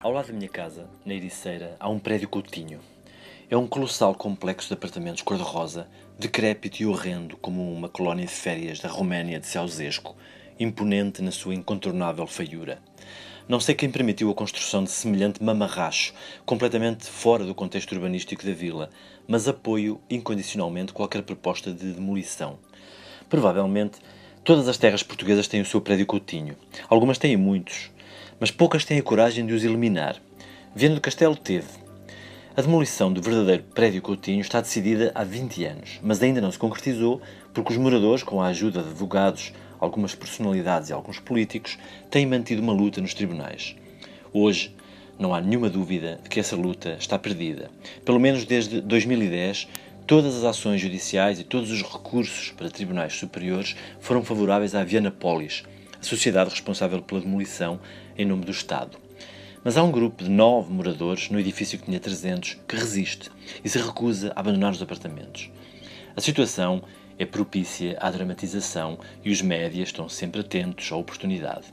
Ao lado da minha casa, na Ericeira, há um prédio coutinho. É um colossal complexo de apartamentos cor-de-rosa, decrépito e horrendo como uma colónia de férias da Roménia de Ceausescu, imponente na sua incontornável feiura. Não sei quem permitiu a construção de semelhante mamarracho, completamente fora do contexto urbanístico da vila, mas apoio incondicionalmente qualquer proposta de demolição. Provavelmente, todas as terras portuguesas têm o seu prédio coutinho. Algumas têm muitos, mas poucas têm a coragem de os eliminar. Viana do Castelo teve. A demolição do verdadeiro prédio Coutinho está decidida há 20 anos, mas ainda não se concretizou porque os moradores, com a ajuda de advogados, algumas personalidades e alguns políticos, têm mantido uma luta nos tribunais. Hoje, não há nenhuma dúvida de que essa luta está perdida. Pelo menos desde 2010, todas as ações judiciais e todos os recursos para tribunais superiores foram favoráveis à Viana Polis, a sociedade responsável pela demolição em nome do Estado. Mas há um grupo de nove moradores no edifício que tinha 300 que resiste e se recusa a abandonar os apartamentos. A situação é propícia à dramatização e os médias estão sempre atentos à oportunidade.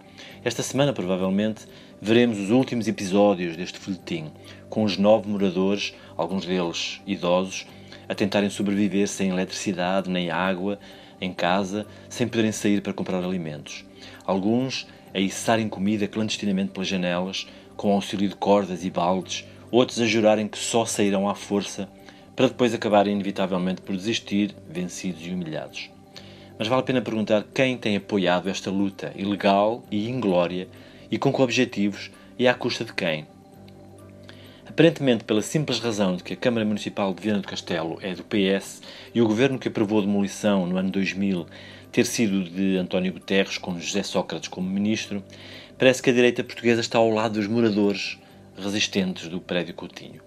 Esta semana, provavelmente, veremos os últimos episódios deste folhetim, com os nove moradores, alguns deles idosos, a tentarem sobreviver sem eletricidade nem água em casa, sem poderem sair para comprar alimentos. Alguns a içarem comida clandestinamente pelas janelas, com auxílio de cordas e baldes, outros a jurarem que só sairão à força, para depois acabarem inevitavelmente por desistir, vencidos e humilhados. Mas vale a pena perguntar quem tem apoiado esta luta ilegal e inglória e com que objetivos e à custa de quem. Aparentemente pela simples razão de que a Câmara Municipal de Viana do Castelo é do PS e o governo que aprovou a demolição no ano 2000 ter sido de António Guterres, com José Sócrates como ministro, parece que a direita portuguesa está ao lado dos moradores resistentes do prédio Coutinho.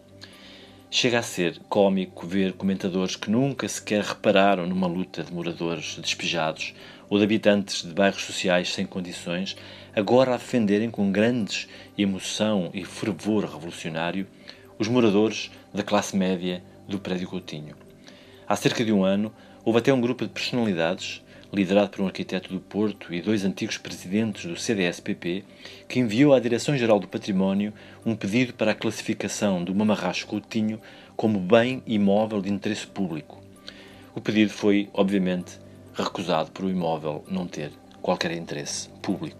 Chega a ser cômico ver comentadores que nunca sequer repararam numa luta de moradores despejados ou de habitantes de bairros sociais sem condições, agora a defenderem com grandes emoção e fervor revolucionário os moradores da classe média do prédio Coutinho. Há cerca de um ano, houve até um grupo de personalidades liderado por um arquiteto do Porto e dois antigos presidentes do CDS-PP, que enviou à Direção-Geral do Património um pedido para a classificação do Mamarracho Coutinho como bem imóvel de interesse público. O pedido foi, obviamente, recusado por o imóvel não ter qualquer interesse público.